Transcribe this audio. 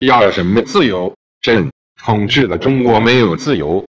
要什么自由？朕统治的中国没有自由。